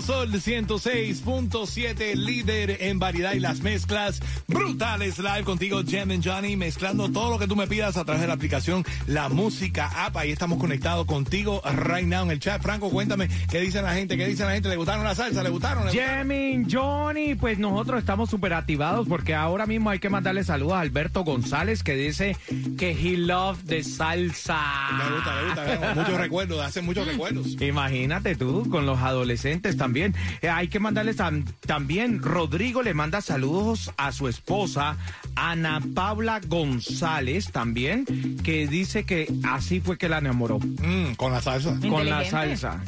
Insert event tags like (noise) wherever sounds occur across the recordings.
Nuevo sol 106.7, líder en variedad y las mezclas brutales live contigo, Jem and Johnny, mezclando todo lo que tú me pidas a través de la aplicación La Música App. Ahí estamos conectados contigo right now en el chat. Franco, cuéntame qué dicen la gente, qué dicen la gente. ¿Le gustaron la salsa? ¿Le gustaron? Jemin, Johnny, pues nosotros estamos súper activados porque ahora mismo hay que mandarle saludos a Alberto González que dice que he love de salsa. Me gusta, me gusta. Muchos recuerdos, hace muchos recuerdos. Imagínate tú, con los adolescentes también. Eh, hay que mandarles tam- también, Rodrigo le manda saludos a su esposa, Ana Paula González también, que dice que así fue que la enamoró, Mm, con la salsa. con la salsa.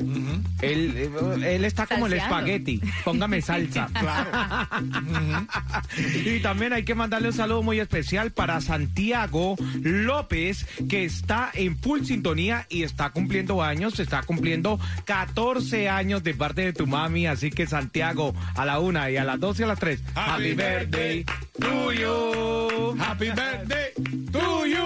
él, eh, él está como el espagueti, póngame salsa. (laughs) y también hay que mandarle un saludo muy especial para Santiago López, que está en full sintonía y está cumpliendo años, está cumpliendo 14 años de parte de tu mami. Así que Santiago, a la una y a las dos y a las tres. Happy birthday to you. Happy (laughs) birthday to you.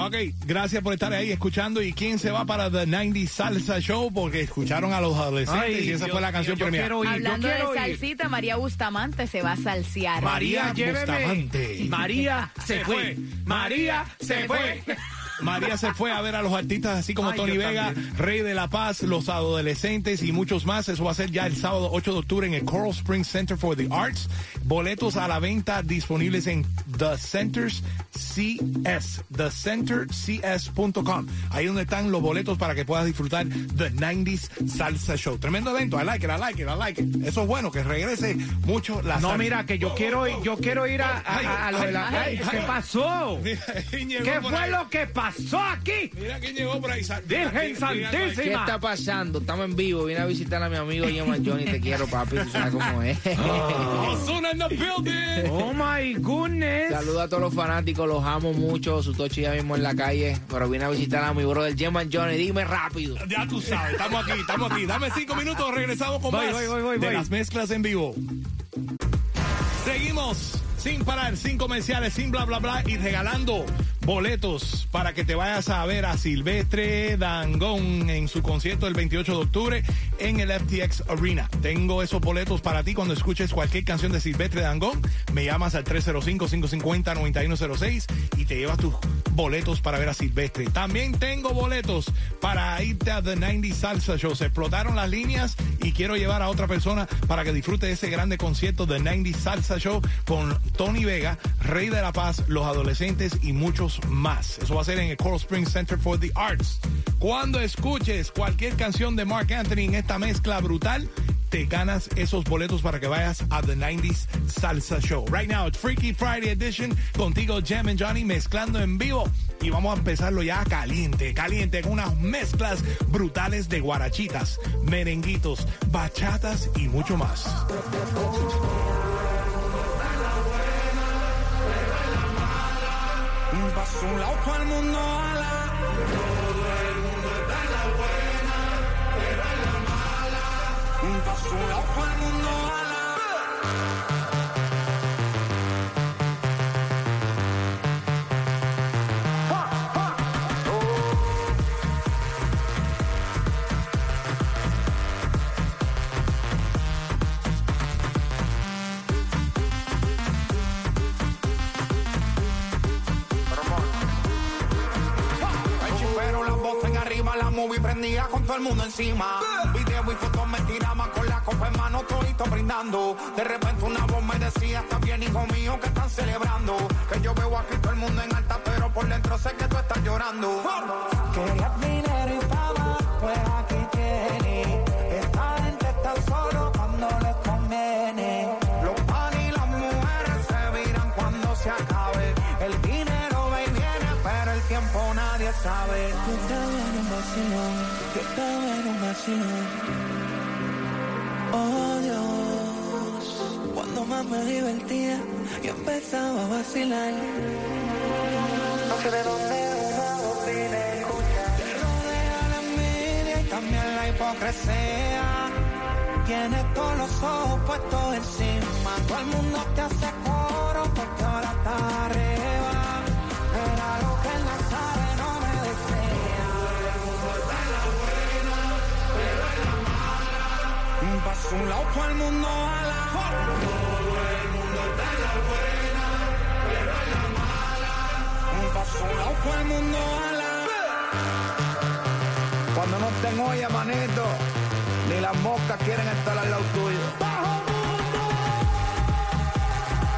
Ok, gracias por estar ahí escuchando. ¿Y quién se va para The 90 Salsa Show? Porque escucharon a los adolescentes Ay, y esa yo- fue la canción yo premiada. quiero ir, yo Hablando de ir. salsita, María Bustamante se va a salsear. María lléveme. Bustamante. María se fue. María se fue. (laughs) María se fue a ver a los artistas así como Ay, Tony Vega, también. Rey de la Paz, los adolescentes y muchos más. Eso va a ser ya el sábado 8 de octubre en el Coral Springs Center for the Arts. Boletos a la venta disponibles en The Centers CS, thecentercs.com. Ahí donde están los boletos para que puedas disfrutar The 90s Salsa Show. Tremendo evento. I like it, I like it, I like it. Eso es bueno, que regrese mucho la No, salsa. mira, que yo quiero ir, yo quiero ir a, a- Ay, a- a lo de la. ay, Ay, ay, ¿Qué ay. pasó? (laughs) ¿Qué fue ahí. lo que pasó aquí? Mira quién llegó por ahí. Virgen Santísima. ¿Qué está pasando? Estamos en vivo. Vine a visitar a mi amigo Yeman Johnny. Te quiero, papi. Tú sabes cómo es. Ozuna in the building. Oh my goodness. Saludos a todos los fanáticos. Los amo mucho. Su tochi ya mismo en la calle. Pero vine a visitar a mi brother Yeman Johnny. Dime rápido. Ya tú sabes, estamos aquí, estamos aquí. Dame cinco minutos, regresamos con Voy, más voy, voy, voy, de voy. las mezclas en vivo. Seguimos sin parar, sin comerciales, sin bla, bla, bla y regalando boletos para que te vayas a ver a Silvestre Dangón en su concierto el 28 de octubre en el FTX Arena. Tengo esos boletos para ti cuando escuches cualquier canción de Silvestre Dangón. Me llamas al 305-550-9106 y te llevas tus boletos para ver a Silvestre. También tengo boletos para irte a The 90 Salsa Show. Se explotaron las líneas y quiero llevar a otra persona para que disfrute de ese grande concierto The 90 Salsa Show con Tony Vega, Rey de la Paz, los adolescentes y muchos más. Eso va a ser en el Coral Springs Center for the Arts. Cuando escuches cualquier canción de Mark Anthony en esta mezcla brutal, te ganas esos boletos para que vayas a The 90s Salsa Show. Right now, it's Freaky Friday Edition, contigo Jam and Johnny mezclando en vivo. Y vamos a empezarlo ya caliente, caliente, con unas mezclas brutales de guarachitas, merenguitos, bachatas y mucho más. Paso un lado todo el mundo ala. Paso un lado todo el mundo ala. Movie prendía con todo el mundo encima. Video y fotos me tiraban con la copa en mano, todito brindando. De repente una voz me decía, está bien hijo mío, que están celebrando. Que yo veo aquí todo el mundo en alta, pero por dentro sé que tú estás llorando. Querías sabe. Tú te vienes vacilón, yo estaba en un vacilón. Oh Dios, cuando más me divertía, yo empezaba a vacilar. No sé de dónde una opina escucha. Te rodea la envidia y también la hipocresía. Tienes todos los ojos puestos encima. Todo el mundo te hace coro porque ahora está arriba. Un lado todo el mundo a la Paso un lado todo el mundo a la Cuando no estén olla, manito, ni las moscas quieren estar al lado tuyo.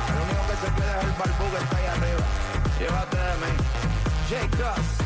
El único que se queda es el barbú que está ahí arriba. Llévate de mí. J.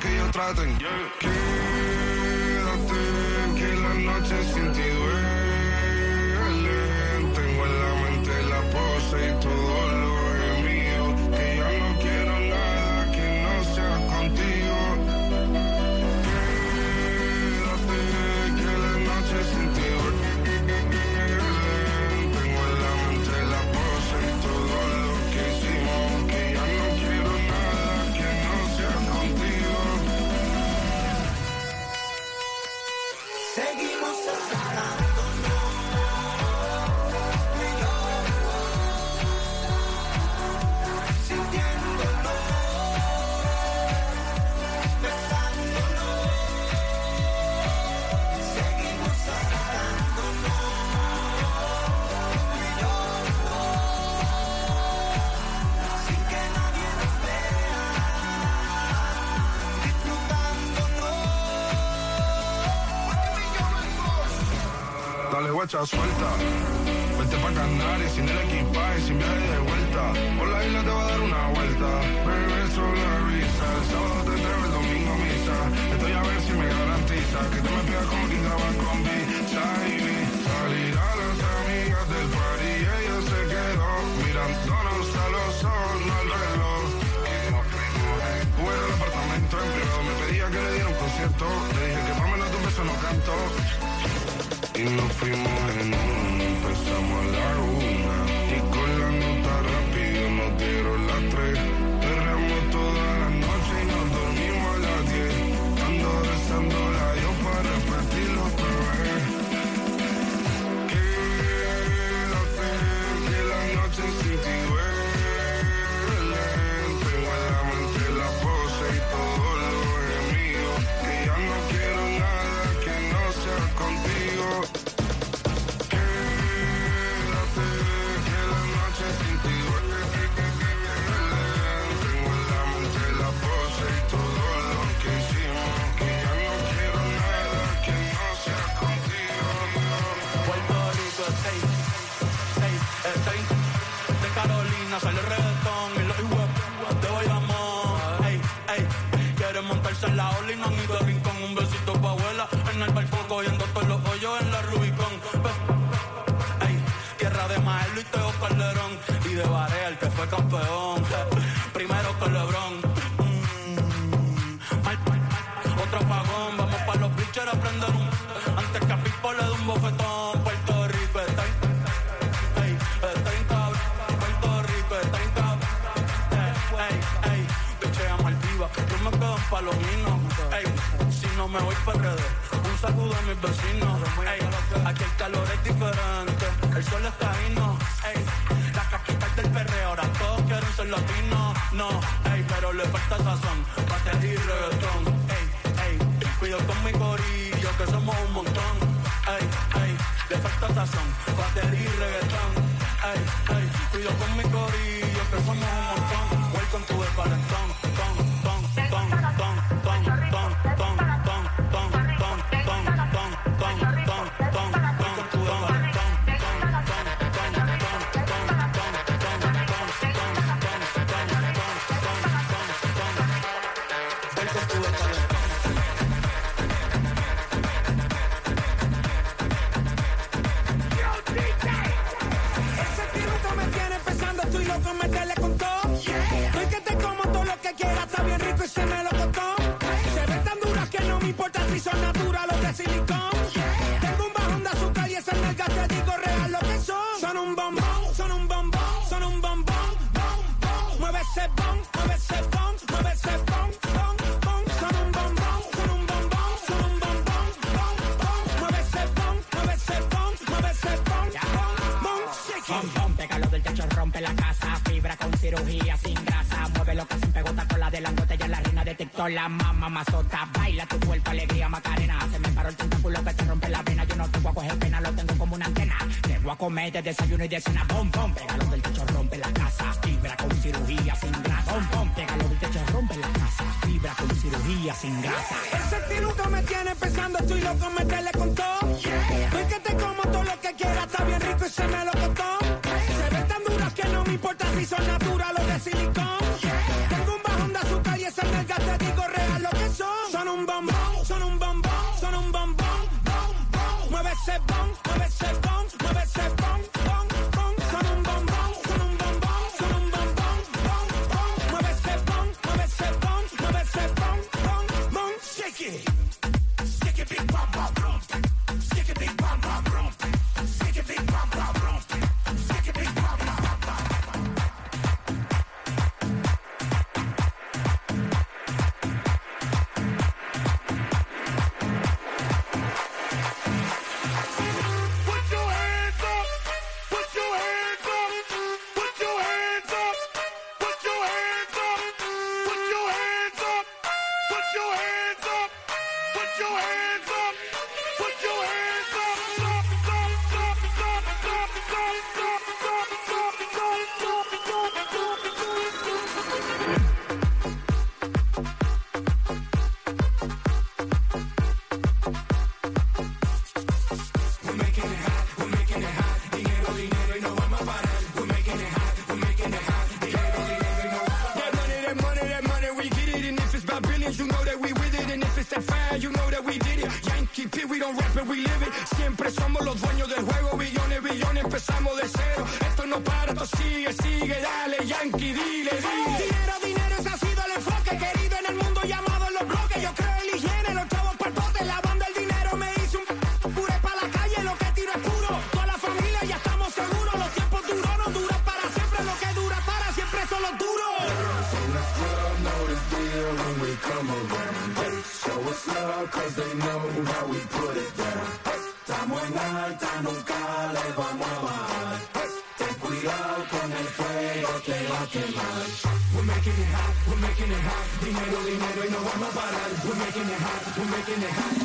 que ellos traten. Quédate, que la noche sin ti Dale guacha, suelta. Vente pa' Canarias sin el equipaje, sin viaje de vuelta. Por la isla te va a dar una vuelta. Bebé, solo avisa. El sábado te traigo, el domingo misa. Estoy a ver si me garantiza que te me pegas como quien graba con visa y Salir a las amigas del party y ella se quedó mirándonos a los ojos, al reloj. Jugué el apartamento en privado, me pedía que le diera un concierto. Le dije que de un beso no canto. Y nos fuimos en una, empezamos a la una. me voy para. Un saludo a mis vecinos. Ey, aquí el calor es diferente. El sol está ahí, no. Ey, las casquitas del perreo. Ahora todos quieren ser latinos. No, ey, pero le falta sazón. Batería y reggaetón. Ey, ey, cuido con mi corillo que somos un montón. Ey, ey, le falta sazón. Batería y reggaetón. Ey, ey, cuido con mi corillo que somos un montón. la mamá mazota. Baila tu cuerpo, alegría, macarena. Se me paró el tentáculo que te rompe la vena. Yo no te voy a coger pena, lo tengo como una antena. Te voy a comer de desayuno y de cena. Bom, bom, pégalo del techo, rompe la casa. Fibra con cirugía sin grasa. Bom, bom, pégalo del techo, rompe la casa. Fibra con cirugía sin grasa. Ese estilo que me tiene pensando, estoy loco, meterle con todo.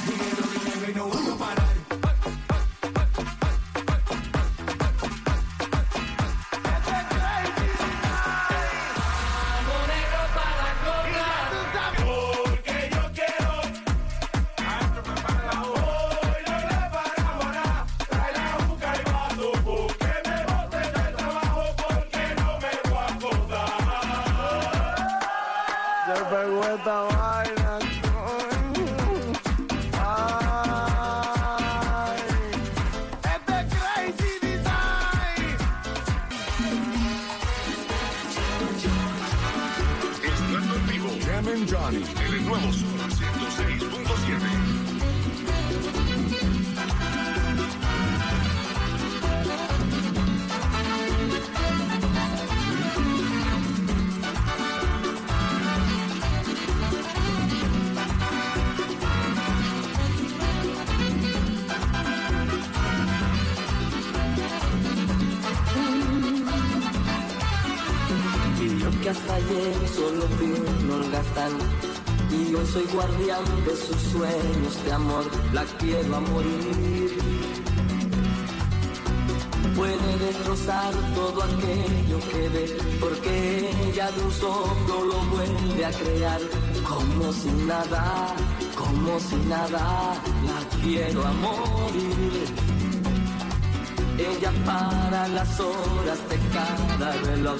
dinero, dinero y no voy a parar. Y hoy soy guardián de sus sueños de amor, la quiero a morir. Puede destrozar todo aquello que ve, porque ella de un soplo lo vuelve a crear. Como si nada, como si nada, la quiero a morir. Ella para las horas de cada reloj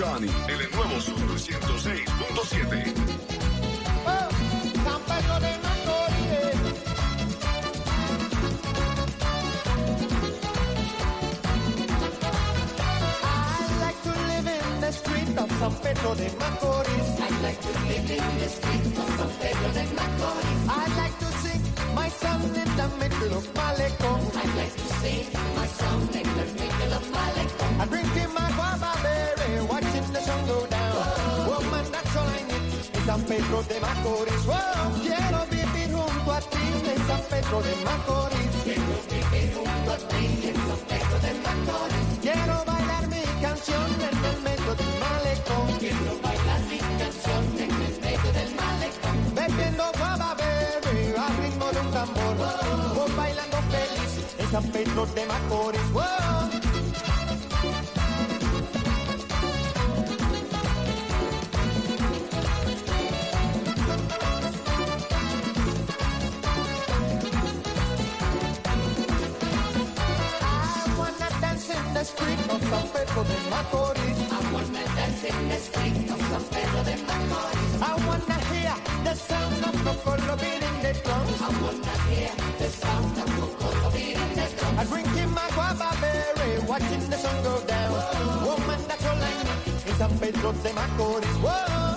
Johnny el nuevo Sur tambor. Voy bailando feliz en de street of San de Macorís. I wanna dance in the street of San Pedro de Macorís. I wanna the sound of Coco beating in the drums. I wanna hear the sound of Coco beating the drums. I'm drinking my guava berry, watching the sun go down. Woman, that's all I need in San Pedro de Macorís. Whoa. Whoa,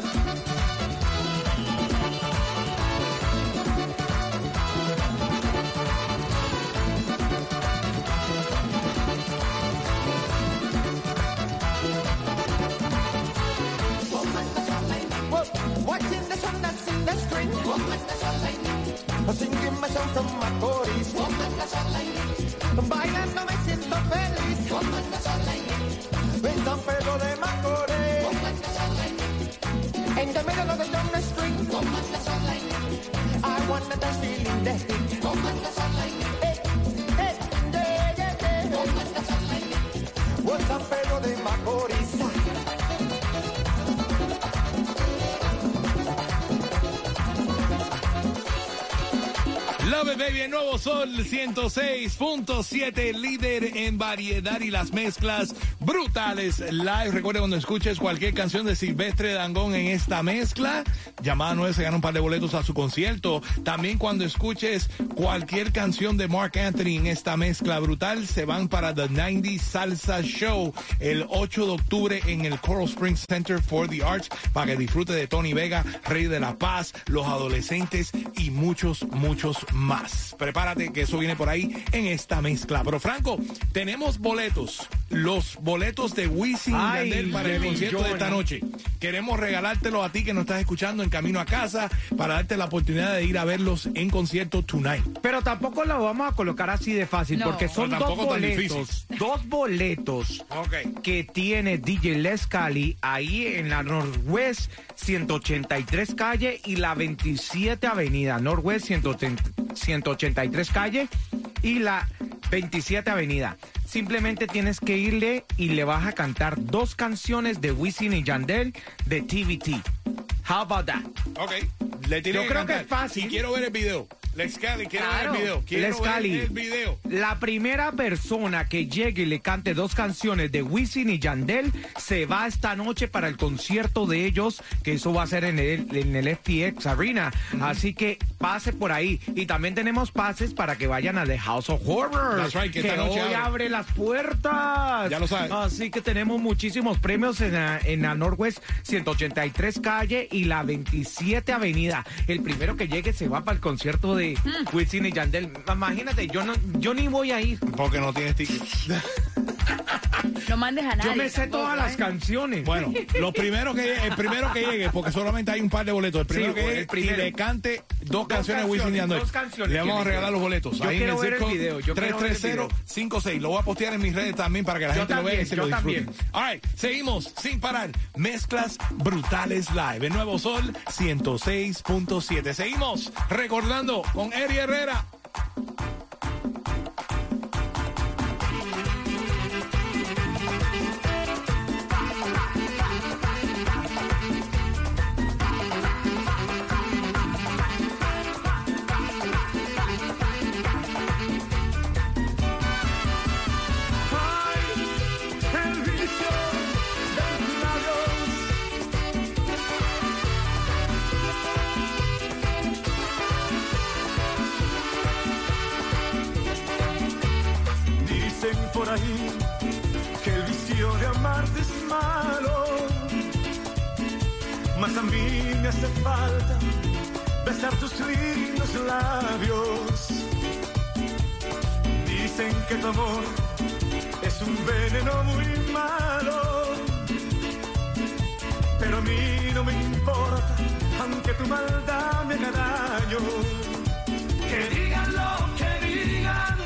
Singing my song from Macorís. Woman, that's all I need. Bailando me siento feliz. Woman, that's all I need. En San Pedro de Macorís. Woman, that's all I need. In the middle of the down the street. Woman, that's all I need. I wanna dance feeling the heat. Love baby, el nuevo Sol 106.7, líder en variedad y las mezclas brutales live. Recuerda cuando escuches cualquier canción de Silvestre Dangón en esta mezcla, llamada 9 se gana un par de boletos a su concierto. También cuando escuches cualquier canción de Mark Anthony en esta mezcla brutal, se van para The 90 Salsa Show el 8 de octubre en el Coral Springs Center for the Arts para que disfrute de Tony Vega, Rey de la Paz, los adolescentes y muchos, muchos más. Prepárate que eso viene por ahí en esta mezcla. Pero Franco, tenemos boletos, los boletos de Wisin y Ay, Yandel para el concierto de esta noche. Queremos regalártelo a ti que nos estás escuchando en camino a casa para darte la oportunidad de ir a verlos en concierto tonight. Pero tampoco lo vamos a colocar así de fácil, No. porque son dos boletos, dos boletos que tiene DJ Les Cali ahí en la Northwest 183 calle y la 27 avenida, Northwest 183 calle y la 27 avenida. Simplemente tienes que irle y le vas a cantar dos canciones de Wisin y Yandel de TVT. How about that? Ok. Le Yo que creo que es fácil. Y quiero ver el video. Lex Cali, quiero ver el video. Quiero Les Cali, ver el video. La primera persona que llegue y le cante dos canciones de Wisin y Yandel se va esta noche para el concierto de ellos, que eso va a ser en el, en el FTX Arena. Así que pase por ahí. Y también tenemos pases para que vayan a The House of Horror. That's right, que noche hoy abre. abre las puertas. Ya lo sabes. Así que tenemos muchísimos premios en la, en la Northwest 183 calle y la 27 avenida. El primero que llegue se va para el concierto de Wisin y Yandel. Imagínate, yo no, yo ni voy a ir. Porque no tienes ticket. (laughs) No mandes a nadie. Yo me sé tampoco, todas las ¿eh? canciones. Bueno, lo (laughs) primero que el primero que llegue, porque solamente hay un par de boletos, el primero Sí, que llegue el primero. y le cante dos, Dos canciones de Wisin y canciones, Yandel. dos canciones Le vamos a regalar los boletos. Yo Ahí quiero en el ver el code video, yo quiero ver el video. 33056. Lo voy a postear en mis redes también para que la Yo gente lo vea y también, se yo lo disfrute. también. All right, seguimos sin parar. Mezclas brutales live. El nuevo Sol 106.7. Seguimos recordando con Eri Herrera. Labios. Dicen que tu amor es un veneno muy malo. Pero a mí no me importa, aunque tu maldad me haga daño. Que digan lo que digan,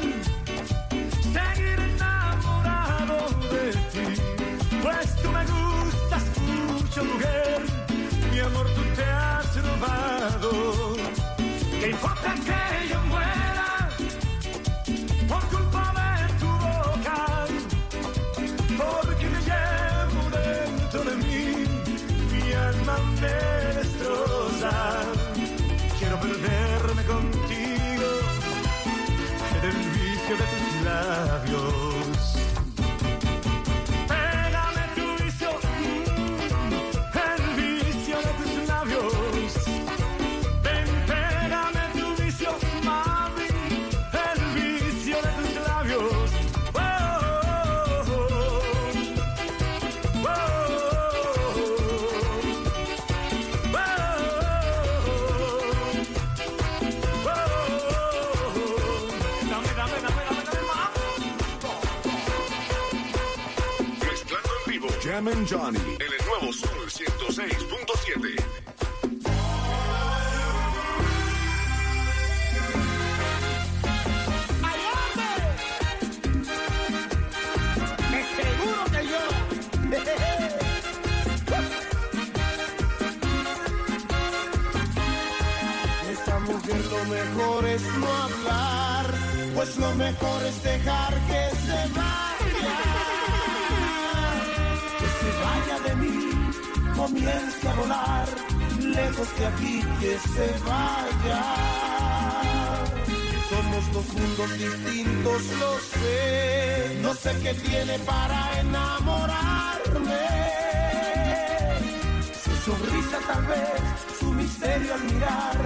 seguir enamorado de ti. Pues tú me gustas mucho, mujer. Mi amor, tú te has robado. ¿Qué importa que and Johnny. En el nuevo Sol 106.7. seguro que yo. Esta mujer lo mejor es no hablar, pues lo mejor es dejar que se vaya. Comience a volar, lejos de aquí que se vaya. Somos dos mundos distintos, lo sé. No sé qué tiene para enamorarme. Su sonrisa tal vez, su misterio al mirar,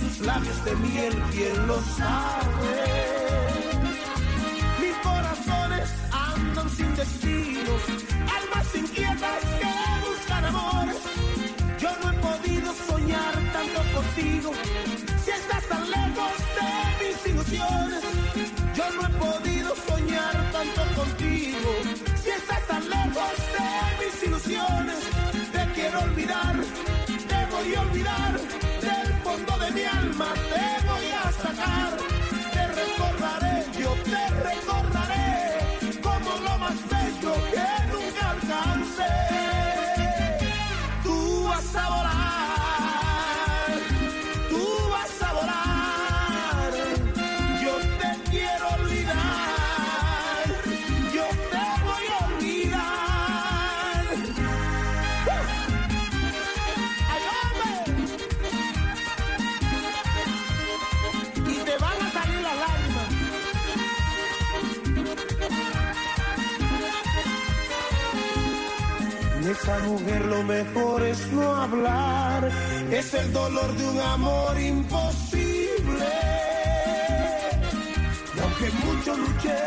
sus labios de miel, quién lo sabe. Mis corazones andan sin destinos, almas inquietas que amores. Yo no he podido soñar tanto contigo, si estás tan lejos de mis ilusiones. Yo no he podido soñar tanto contigo, si estás tan lejos de mis ilusiones. Te quiero olvidar, te voy a olvidar, del fondo de mi alma te voy a sacar. Mujer lo mejor es no hablar, es el dolor de un amor imposible. Y aunque mucho luché,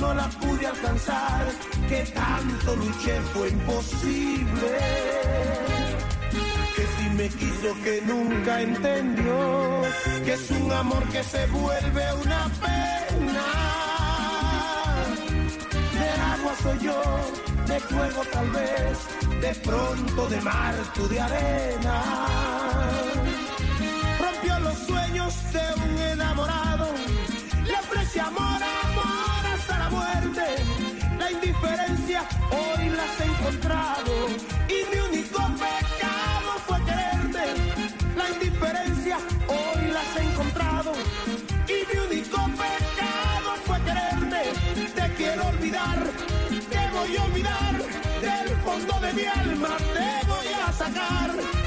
no la pude alcanzar, que tanto luché fue imposible. Que si me quiso que nunca entendió, que es un amor que se vuelve una fuego tal vez, de pronto de mar, tú de arena. Rompió los sueños de un enamorado, le ofrece amor, amor hasta la muerte. La indiferencia hoy la has encontrado y mi único pecado fue quererte. La indiferencia hoy la has encontrado y mi único pecado fue quererte. Te quiero olvidar, te voy a olvidar fondo de mi alma, te voy a sacar.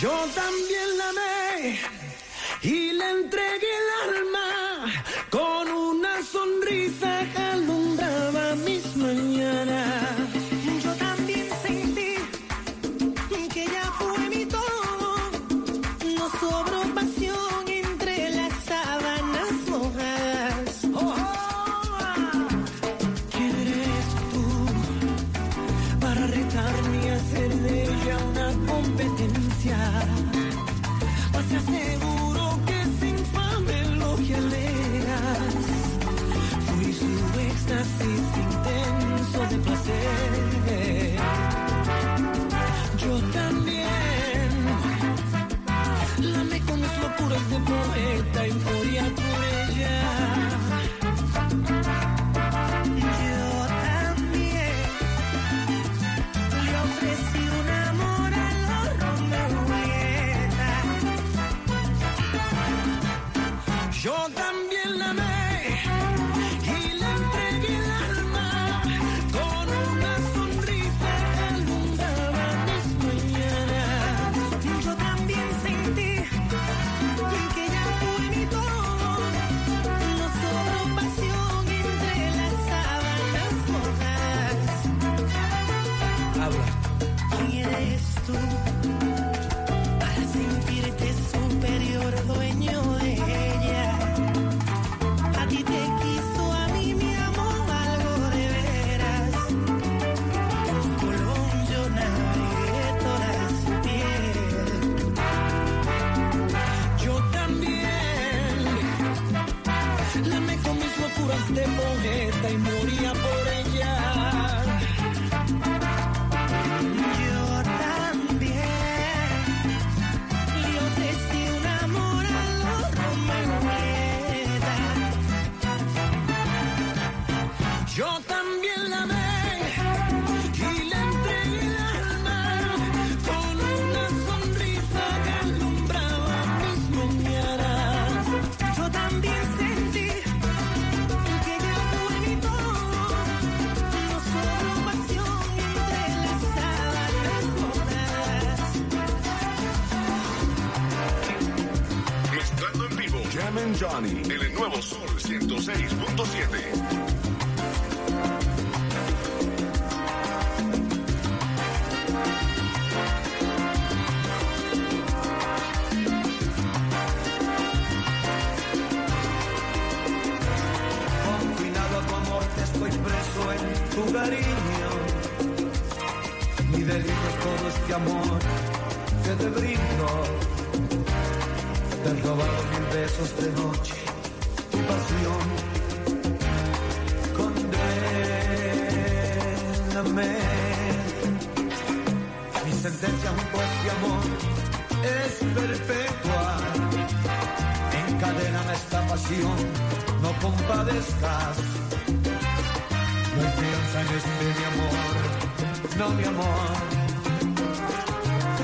Yo también la amé y le entregué Yo también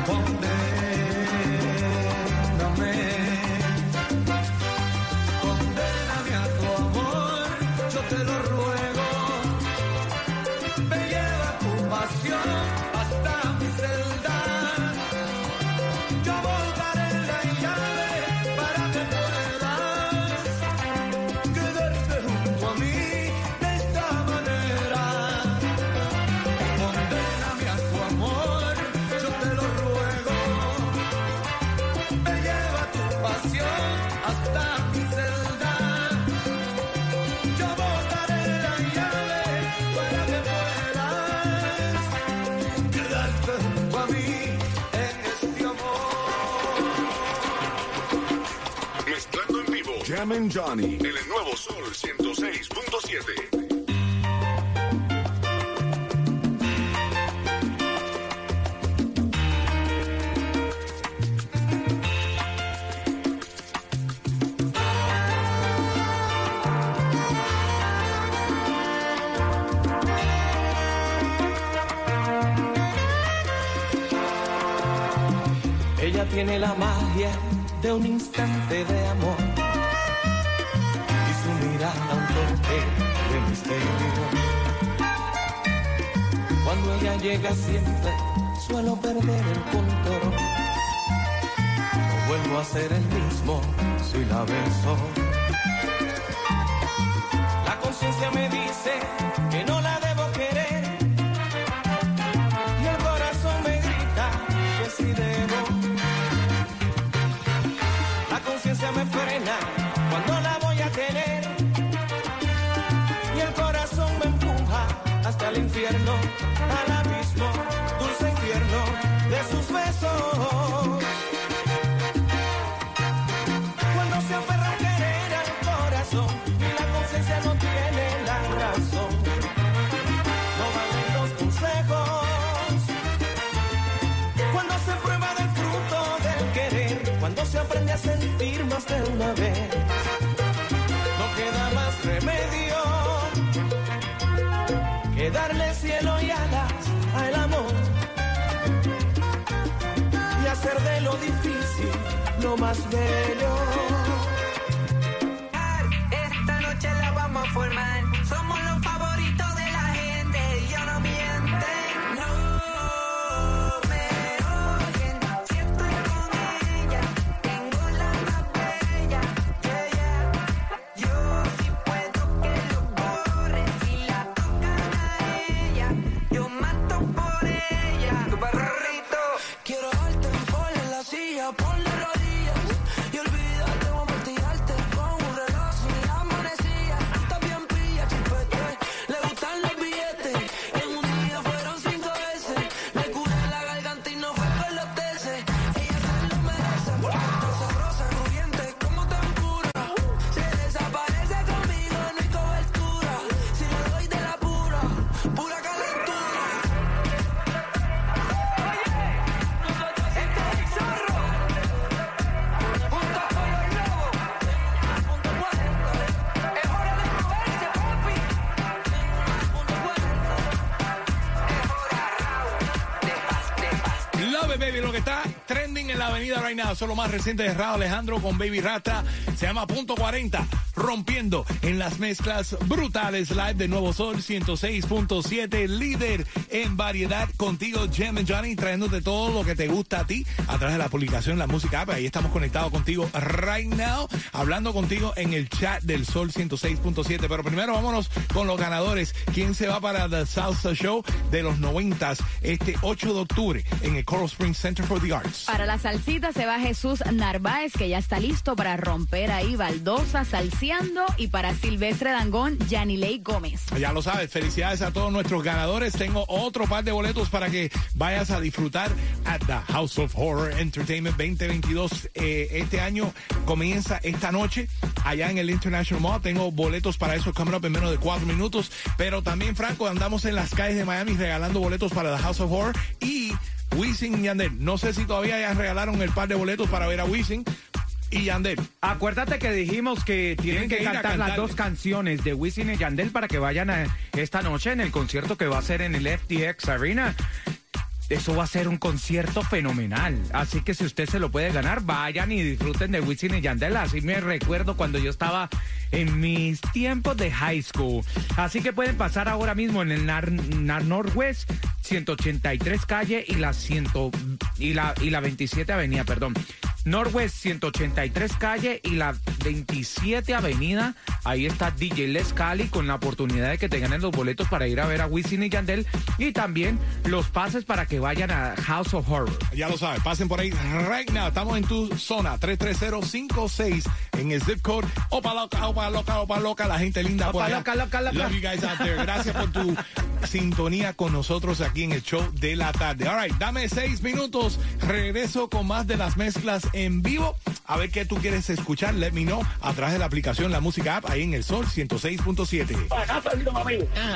One Carmen Johnny. En el nuevo Sol 106.7. tiene la magia de un instante de amor de misterio. Cuando ella llega siempre suelo perder el control. No vuelvo a ser el mismo si la beso. La conciencia me besos. Cuando se aferra a querer al corazón y la conciencia no tiene la razón. No valen los consejos. Cuando se prueba del fruto del querer, cuando se aprende a sentir más de una vez, no queda más remedio que darle cielo y más bello. Esta noche la vamos a formar. Right más reciente de Raúl Alejandro con Baby Rasta. Se llama Punto 40. Rompiendo en las mezclas brutales live de Nuevo Sol 106.7. Líder en variedad contigo, Jem and Johnny, trayéndote todo lo que te gusta a ti a través de la publicación La Música App. Ahí estamos conectados contigo right now. Hablando contigo en el chat del Sol 106.7. Pero primero vámonos con los ganadores. ¿Quién se va para The Salsa Show de los 90 este 8 de octubre en el Coral Springs Center for the Arts? Para la salsita se va Jesús Narváez, que ya está listo para romper ahí baldosa, salseando. Y para Silvestre Dangón, Yanilei Gómez. Ya lo sabes, felicidades a todos nuestros ganadores. Tengo otro par de boletos para que vayas a disfrutar at the House of Horror Entertainment 2022. Eh, este año comienza esta noche allá en el International Mall. Tengo boletos para eso coming up en menos de cuatro minutos. Pero también, Franco, andamos en las calles de Miami regalando boletos para the House of Horror y Wisin Yandel. No sé si todavía ya regalaron el par de boletos para ver a Wisin y Yandel. Acuérdate que dijimos que tienen, Tienen que cantar las dos canciones de Wisin y Yandel para que vayan a esta noche en el concierto que va a ser en el FTX Arena. Eso va a ser un concierto fenomenal. Así que si usted se lo puede ganar, vayan y disfruten de Wisin y Yandel. Así me recuerdo cuando yo estaba en mis tiempos de high school. Así que pueden pasar ahora mismo en el Nar, Nar Northwest 183 calle y la 100 y la y la 27 avenida, perdón. Northwest 183 calle y la 27 avenida. Ahí está DJ Les Cali con la oportunidad de que te ganen los boletos para ir a ver a Wisin y Yandel y también los pases para que vayan a House of Horror. Ya lo sabes, pasen por ahí right now. Estamos en tu zona 33056 en el zip code. Opa loca, opa loca, opa loca, la gente linda por Opa allá. loca, loca, loca. Love you guys out there. Gracias por tu (laughs) sintonía con nosotros aquí en el show de la tarde. All right, dame seis minutos. Regreso con más de las mezclas en vivo. A ver qué tú quieres escuchar. Let me know a través de la aplicación La Música App ahí en el Sol 106.7.